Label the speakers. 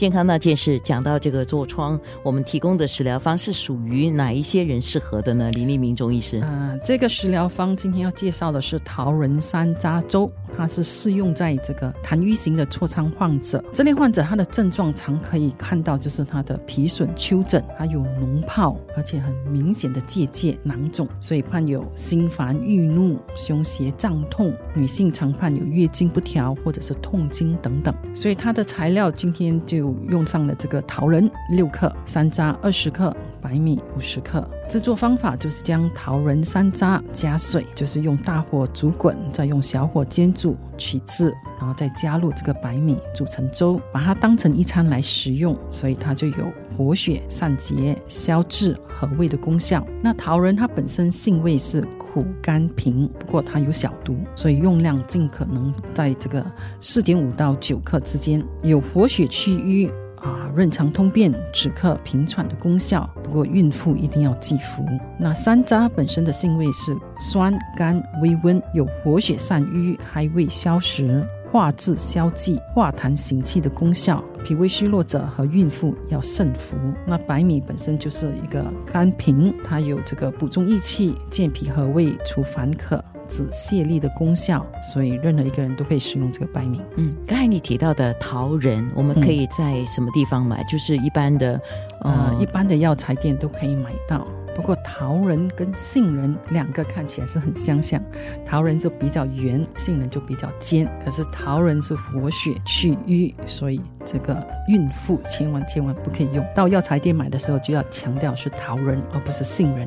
Speaker 1: 健康那件事讲到这个痤疮，我们提供的食疗方是属于哪一些人适合的呢？林立明中医师，
Speaker 2: 呃，这个食疗方今天要介绍的是桃仁山楂粥，它是适用在这个痰瘀型的痤疮患者。这类患者他的症状常可以看到，就是他的皮损、丘疹，还有脓泡，而且很明显的结节、囊肿，所以伴有心烦、郁怒、胸胁胀痛。女性常伴有月经不调或者是痛经等等。所以它的材料今天就。用上了这个桃仁六克，山楂二十克，白米五十克。制作方法就是将桃仁、山楂加水，就是用大火煮滚，再用小火煎煮取汁，然后再加入这个白米煮成粥，把它当成一餐来食用。所以它就有活血、散结、消滞和胃的功效。那桃仁它本身性味是苦甘平，不过它有小毒，所以用量尽可能在这个四点五到九克之间，有活血祛瘀。啊，润肠通便、止咳平喘的功效。不过孕妇一定要忌服。那山楂本身的性味是酸、甘、微温，有活血散瘀、开胃消食、化滞消积、化痰行气的功效。脾胃虚弱者和孕妇要慎服。那白米本身就是一个甘平，它有这个补中益气、健脾和胃、除烦渴。止泻痢的功效，所以任何一个人都可以使用这个白米。
Speaker 1: 嗯，刚才你提到的桃仁，我们可以在什么地方买？就是一般的，
Speaker 2: 呃，一般的药材店都可以买到。不过桃仁跟杏仁两个看起来是很相像，桃仁就比较圆，杏仁就比较尖。可是桃仁是活血祛瘀，所以这个孕妇千万千万不可以用。到药材店买的时候就要强调是桃仁，而不是杏仁。